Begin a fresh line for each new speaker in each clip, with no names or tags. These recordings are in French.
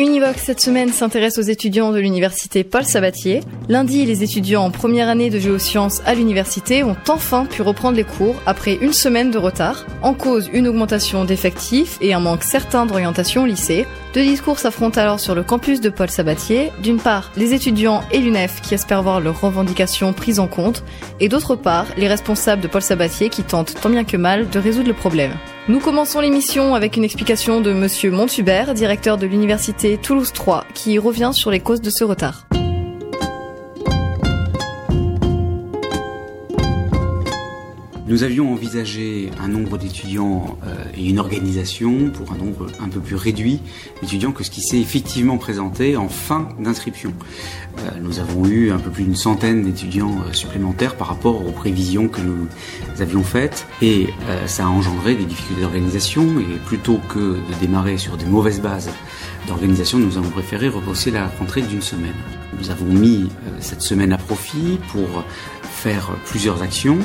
Univox cette semaine s'intéresse aux étudiants de l'université Paul Sabatier. Lundi, les étudiants en première année de géosciences à l'université ont enfin pu reprendre les cours après une semaine de retard. En cause, une augmentation d'effectifs et un manque certain d'orientation au lycée. Deux discours s'affrontent alors sur le campus de Paul Sabatier. D'une part, les étudiants et l'UNEF qui espèrent voir leurs revendications prises en compte, et d'autre part, les responsables de Paul Sabatier qui tentent tant bien que mal de résoudre le problème. Nous commençons l'émission avec une explication de Monsieur Montubert, directeur de l'université Toulouse 3, qui revient sur les causes de ce retard.
Nous avions envisagé un nombre d'étudiants euh, et une organisation pour un nombre un peu plus réduit d'étudiants que ce qui s'est effectivement présenté en fin d'inscription. Euh, nous avons eu un peu plus d'une centaine d'étudiants euh, supplémentaires par rapport aux prévisions que nous avions faites et ça a engendré des difficultés d'organisation et plutôt que de démarrer sur des mauvaises bases d'organisation, nous avons préféré repousser la rentrée d'une semaine. Nous avons mis cette semaine à profit pour faire plusieurs actions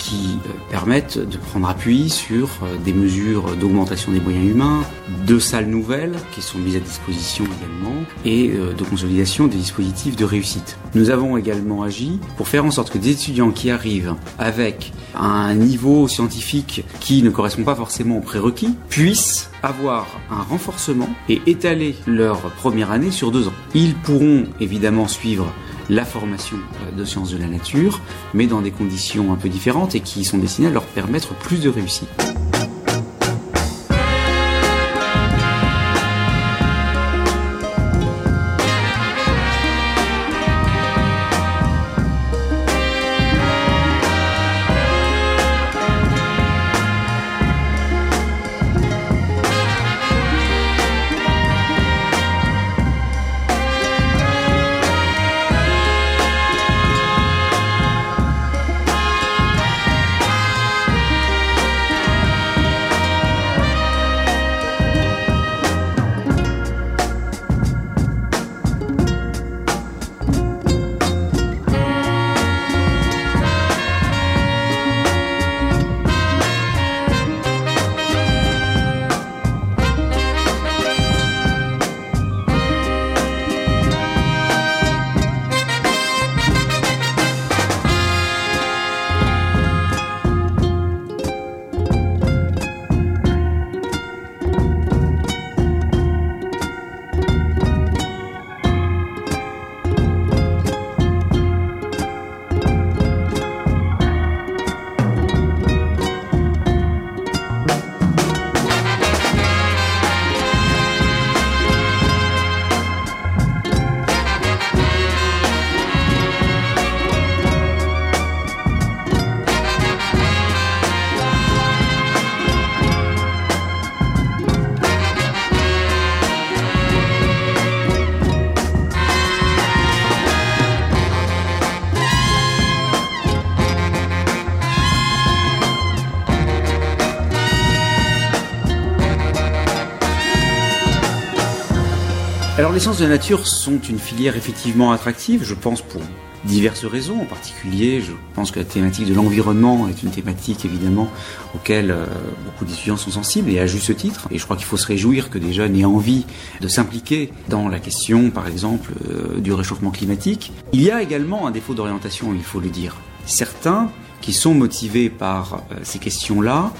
qui euh, permettent de prendre appui sur euh, des mesures d'augmentation des moyens humains, de salles nouvelles qui sont mises à disposition également, et euh, de consolidation des dispositifs de réussite. Nous avons également agi pour faire en sorte que des étudiants qui arrivent avec un niveau scientifique qui ne correspond pas forcément aux prérequis puissent avoir un renforcement et étaler leur première année sur deux ans. Ils pourront évidemment suivre la formation euh, de sciences de la nature, mais dans des conditions un peu différentes et qui sont destinées à leur permettre plus de réussite. Alors les sciences de la nature sont une filière effectivement attractive, je pense pour diverses raisons. En particulier, je pense que la thématique de l'environnement est une thématique évidemment auquel euh, beaucoup d'étudiants sont sensibles et à juste titre. Et je crois qu'il faut se réjouir que des jeunes aient envie de s'impliquer dans la question, par exemple, euh, du réchauffement climatique. Il y a également un défaut d'orientation, il faut le dire. Certains qui sont motivés par euh, ces questions-là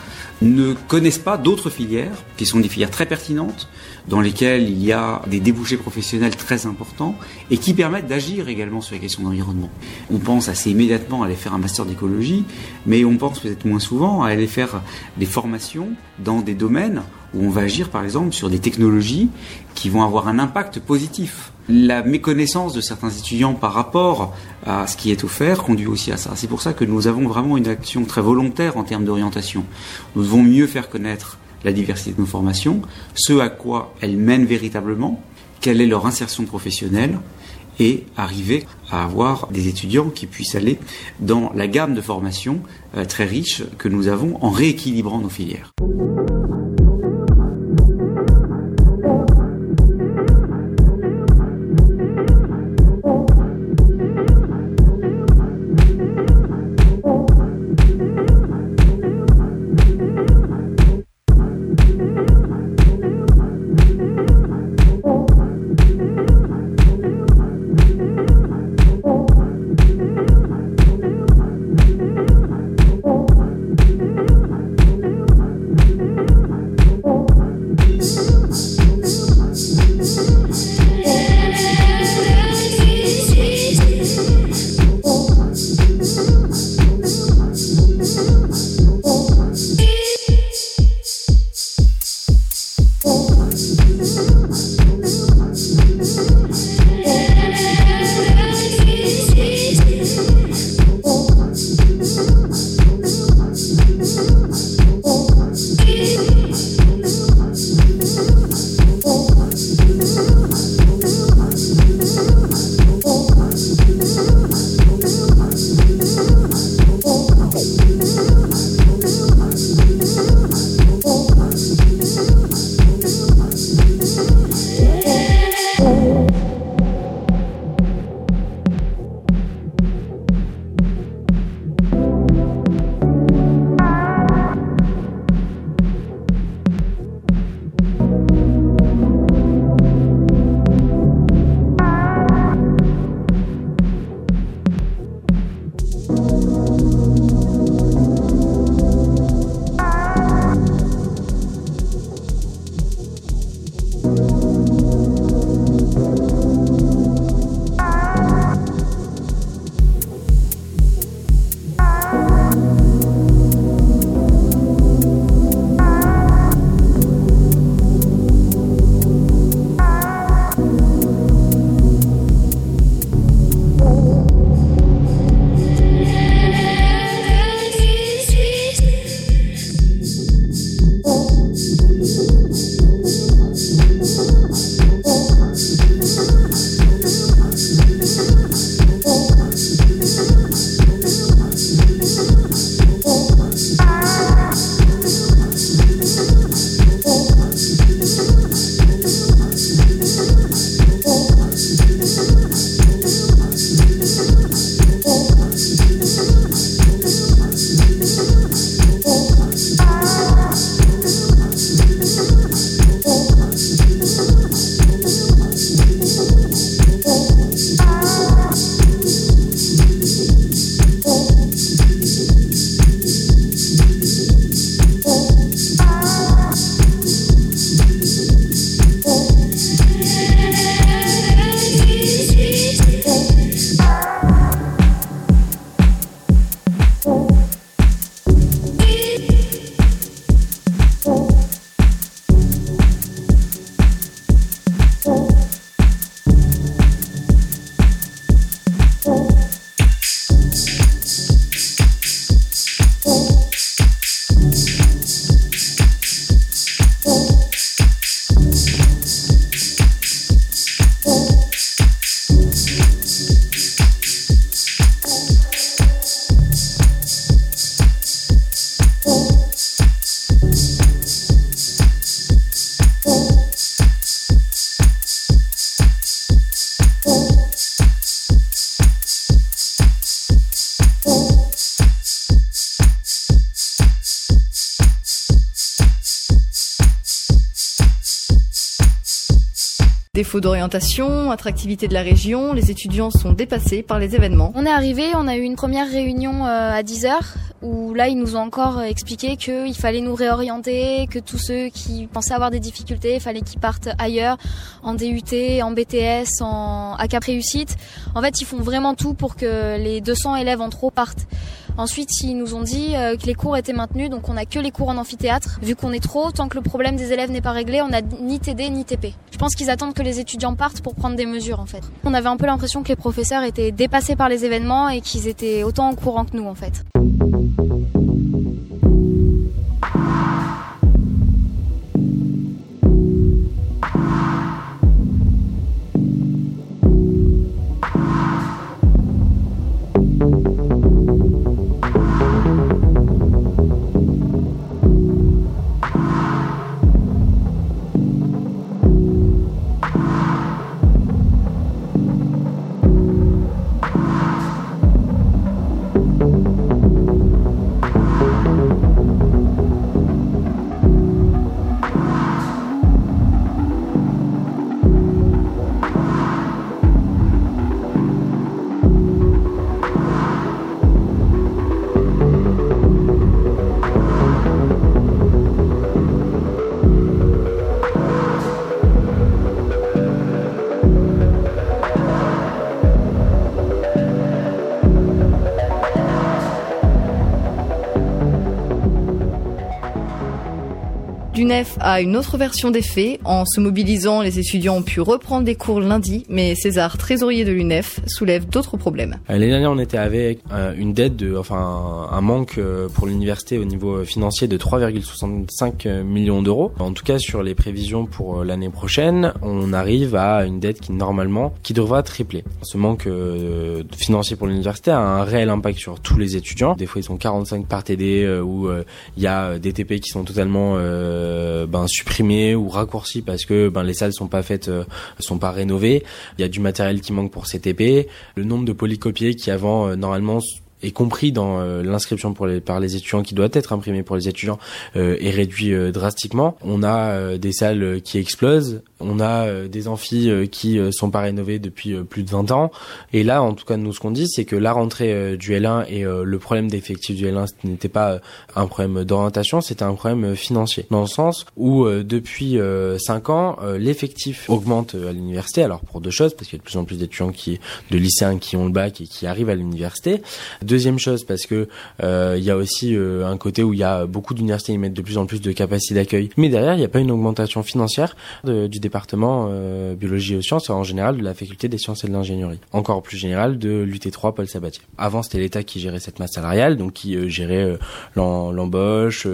ne connaissent pas d'autres filières qui sont des filières très pertinentes dans lesquelles il y a des débouchés professionnels très importants et qui permettent d'agir également sur les questions d'environnement. On pense assez immédiatement à aller faire un master d'écologie, mais on pense peut-être moins souvent à aller faire des formations dans des domaines où on va agir par exemple sur des technologies qui vont avoir un impact positif. La méconnaissance de certains étudiants par rapport à ce qui est offert conduit aussi à ça. C'est pour ça que nous avons vraiment une action très volontaire en termes d'orientation. Nous devons mieux faire connaître la diversité de nos formations, ce à quoi elles mènent véritablement, quelle est leur insertion professionnelle, et arriver à avoir des étudiants qui puissent aller dans la gamme de formations euh, très riche que nous avons en rééquilibrant nos filières.
Défaut d'orientation, attractivité de la région, les étudiants sont dépassés par les événements.
On est arrivé, on a eu une première réunion euh, à 10h où là ils nous ont encore expliqué qu'il fallait nous réorienter, que tous ceux qui pensaient avoir des difficultés, il fallait qu'ils partent ailleurs, en DUT, en BTS, en ACAP réussite. En fait, ils font vraiment tout pour que les 200 élèves en trop partent. Ensuite, ils nous ont dit euh, que les cours étaient maintenus, donc on n'a que les cours en amphithéâtre. Vu qu'on est trop, tant que le problème des élèves n'est pas réglé, on n'a ni TD ni TP. Je pense qu'ils attendent que les étudiants partent pour prendre des mesures en fait. On avait un peu l'impression que les professeurs étaient dépassés par les événements et qu'ils étaient autant au courant que nous en fait.
L'UNEF a une autre version des faits. En se mobilisant, les étudiants ont pu reprendre les cours lundi, mais César, trésorier de l'UNEF, soulève d'autres problèmes.
Euh, L'année dernière, on était avec euh, une dette de, enfin, un manque euh, pour l'université au niveau financier de 3,65 millions d'euros. En tout cas, sur les prévisions pour l'année prochaine, on arrive à une dette qui normalement, qui devra tripler. Ce manque financier pour l'université a un réel impact sur tous les étudiants. Des fois, ils sont 45 par TD, où il y a des TP qui sont totalement ben, supprimés ou raccourcis parce que ben, les salles sont pas faites, euh, sont pas rénovées. Il y a du matériel qui manque pour CTP. Le nombre de polycopiés qui avant euh, normalement est compris dans l'inscription pour les, par les étudiants qui doit être imprimé pour les étudiants est réduit drastiquement. On a des salles qui explosent on a euh, des amphis euh, qui euh, sont pas rénovés depuis plus de 20 ans. Et là, en tout cas, nous, ce qu'on dit, c'est que la rentrée du L1 et le problème d'effectif du L1, ce n'était pas un problème d'orientation, c'était un problème financier. Dans le sens où, depuis 5 ans, l'effectif augmente à l'université. Alors, pour deux choses, parce qu'il y a de plus en plus d'étudiants qui, de lycéens qui ont le bac et qui arrivent à l'université. Deuxième chose, parce que il y a aussi un côté où il y a beaucoup d'universités qui mettent de plus en plus de capacités d'accueil. Mais derrière, il n'y a pas une augmentation financière du département département euh, biologie et sciences, en général de la faculté des sciences et de l'ingénierie. Encore plus général de l'UT3 Paul Sabatier. Avant, c'était l'État qui gérait cette masse salariale, donc qui euh, gérait euh, l'embauche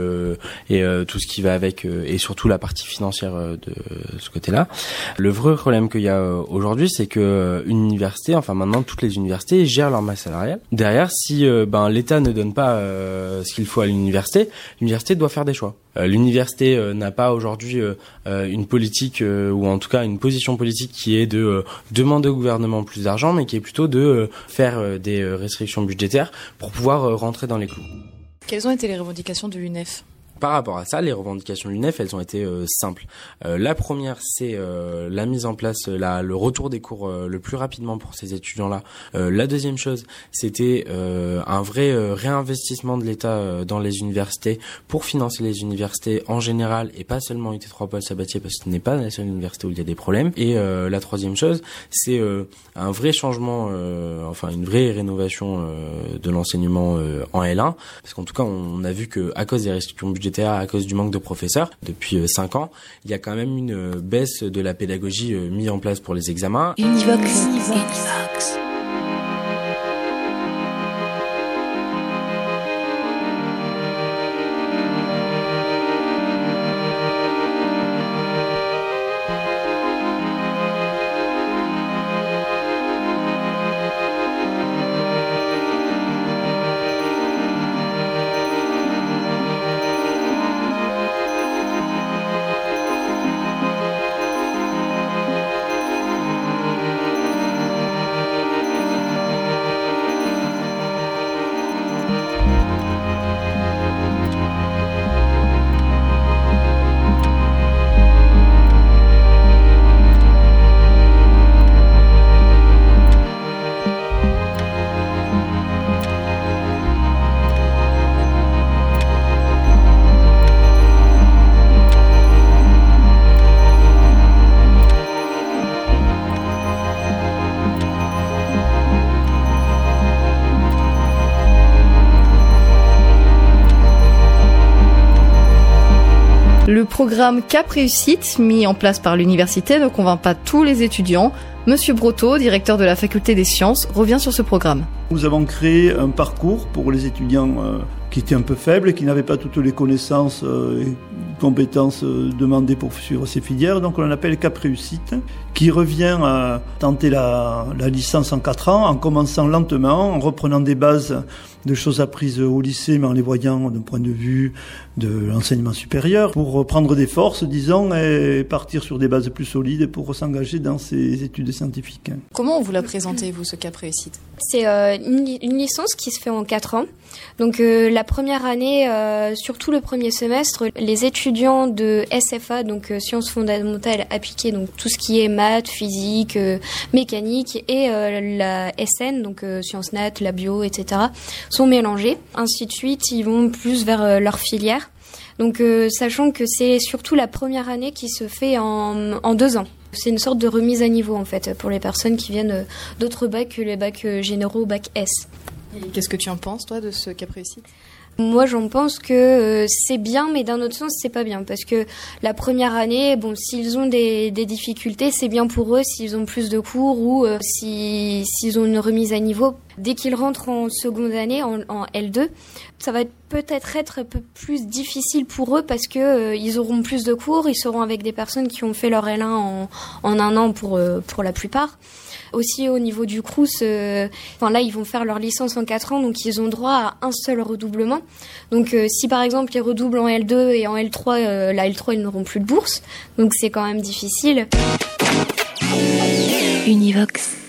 et tout ce qui va avec, et surtout la partie financière de ce côté-là. Le vrai problème qu'il y a aujourd'hui, c'est que une université, enfin maintenant toutes les universités gèrent leur masse salariale. Derrière, si ben l'État ne donne pas ce qu'il faut à l'université, l'université doit faire des choix. L'université n'a pas aujourd'hui une politique ou en tout cas une position politique qui est de euh, demander au gouvernement plus d'argent, mais qui est plutôt de euh, faire euh, des restrictions budgétaires pour pouvoir rentrer dans les clous.
Quelles ont été les revendications de l'UNEF?
Par rapport à ça, les revendications de l'UNEF, elles ont été euh, simples. Euh, la première, c'est euh, la mise en place, la, le retour des cours le plus rapidement pour ces étudiants-là. la deuxième chose, c'était un vrai réinvestissement de l'État dans les universités pour financer les universités en général et pas seulement UT3 Paul Sabatier parce que ce n'est pas la seule université où il y a des problèmes. Et la troisième chose, c'est un vrai changement, enfin une vraie rénovation de l'enseignement en L1 parce qu'en tout cas, on, a vu que à cause des restrictions budgétaires à cause du manque de professeurs depuis 5 euh, ans. Il y a quand même une euh, baisse de la pédagogie euh, mise en place pour les examens. Univox. Univox.
Programme Cap Réussite, mis en place par l'université, ne convainc pas tous les étudiants. Monsieur Brotteau, directeur de la faculté des sciences, revient sur ce programme.
Nous avons créé un parcours pour les étudiants euh, qui étaient un peu faibles et qui n'avaient pas toutes les connaissances euh, et compétences euh, demandées pour suivre ces filières. Donc on l'appelle Cap Réussite, qui revient à tenter la, la licence en 4 ans en commençant lentement, en reprenant des bases de choses apprises au lycée, mais en les voyant d'un point de vue de l'enseignement supérieur, pour prendre des forces, disons, et partir sur des bases plus solides pour s'engager dans ces études scientifiques.
Comment vous la présentez, vous, ce Cap Réussite
C'est euh, une, une, licence qui se fait en 4 ans. Donc euh, la première année, euh, surtout le premier semestre, les étudiants de SFA, donc euh, sciences fondamentales appliquées, donc tout ce qui est maths, physique, euh, mécanique, et la SN, donc sciences nat, la bio, etc., sont mélangés. Ainsi de suite, ils vont plus vers leur filière. Donc sachant que c'est surtout la première année qui se fait en, deux ans. C'est une sorte de remise à niveau en fait pour les personnes qui viennent d'autres bacs que les bacs généraux, bac S.
Qu'est-ce que tu en penses, toi, de ce cap
moi, j'en pense que euh, c'est bien, mais d'un autre sens, c'est pas bien. Parce que la première année, bon, s'ils ont des, des difficultés, c'est bien pour eux s'ils ont plus de cours ou euh, si, s'ils ont une remise à niveau. Dès qu'ils rentrent en seconde année, en, en L2, ça va peut-être être un peu plus difficile pour eux parce que euh, ils auront plus de cours, ils seront avec des personnes qui ont fait leur L1 en, en un an pour, pour la plupart. Aussi au niveau du Crous, euh, enfin là ils vont faire leur licence en 4 ans, donc ils ont droit à un seul redoublement. Donc euh, si par exemple ils redoublent en L2 et en L3, euh, la L3 ils n'auront plus de bourse, donc c'est quand même difficile.
Univox.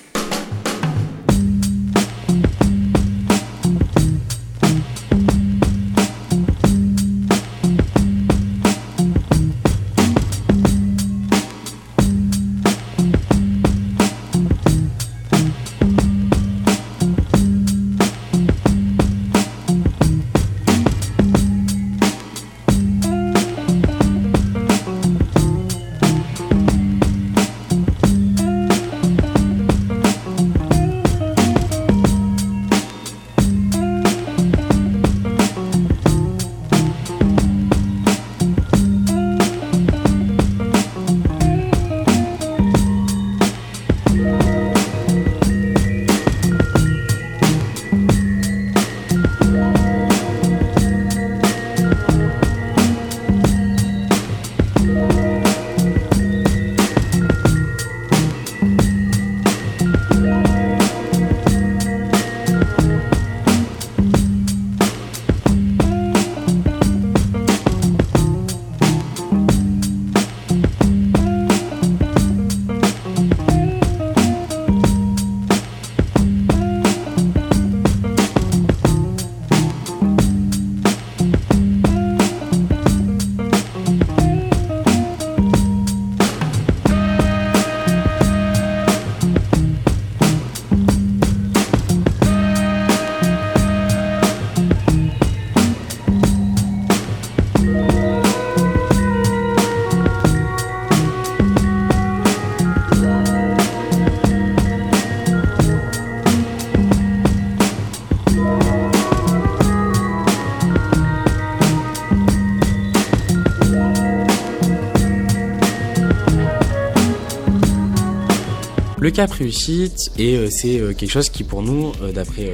Le cap réussite, et euh, c'est euh, quelque chose qui pour nous, euh, d'après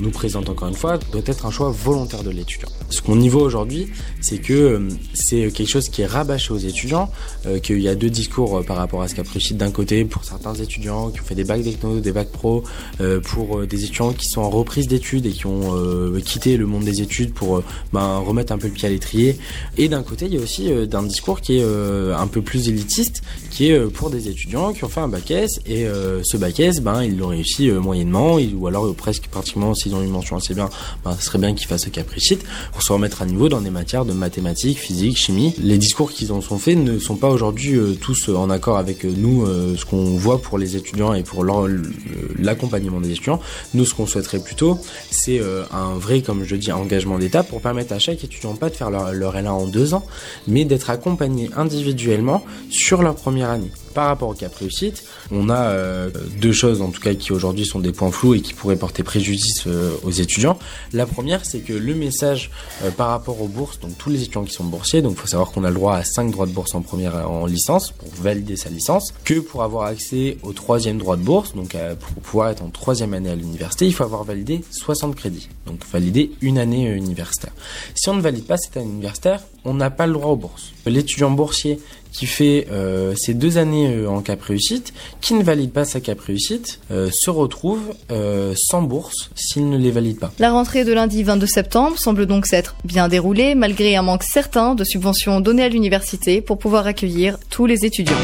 nous présente encore une fois, doit être un choix volontaire de l'étudiant. Ce qu'on y voit aujourd'hui, c'est que c'est quelque chose qui est rabâché aux étudiants, qu'il y a deux discours par rapport à ce cap réussite. D'un côté, pour certains étudiants qui ont fait des bacs techno, des bacs pro, pour des étudiants qui sont en reprise d'études et qui ont quitté le monde des études pour ben, remettre un peu le pied à l'étrier. Et d'un côté, il y a aussi d'un discours qui est un peu plus élitiste, est pour des étudiants qui ont fait un bac S et euh, ce bac S, ben, ils l'ont réussi euh, moyennement, ou alors euh, presque pratiquement s'ils ont une mention assez bien, ben, ce serait bien qu'ils fassent le capricite pour se remettre à niveau dans des matières de mathématiques, physique, chimie. Les discours qu'ils en sont faits ne sont pas aujourd'hui tous en accord avec nous, ce qu'on voit pour les étudiants et pour l'accompagnement des étudiants. Nous, ce qu'on souhaiterait plutôt, c'est un vrai, comme je dis, engagement d'État pour permettre à chaque étudiant pas de faire leur, leur L1 en deux ans, mais d'être accompagné individuellement sur leur première année. Par rapport au cap réussite, on a a deux choses en tout cas qui aujourd'hui sont des points flous et qui pourraient porter préjudice aux étudiants. La première, c'est que le message par rapport aux bourses, donc tous les étudiants qui sont boursiers, donc il faut savoir qu'on a le droit à 5 droits de bourse en première en licence pour valider sa licence, que pour avoir accès au troisième droit de bourse, donc pour pouvoir être en troisième année à l'université, il faut avoir validé 60 crédits, donc valider une année universitaire. Si on ne valide pas cette année universitaire, on n'a pas le droit aux bourses. L'étudiant boursier qui fait euh, ses deux années euh, en cap réussite, qui ne valide pas sa cap réussite, euh, se retrouve sans bourse s'il ne les valide pas.
La rentrée de lundi 22 septembre semble donc s'être bien déroulée malgré un manque certain de subventions données à l'université pour pouvoir accueillir tous les étudiants.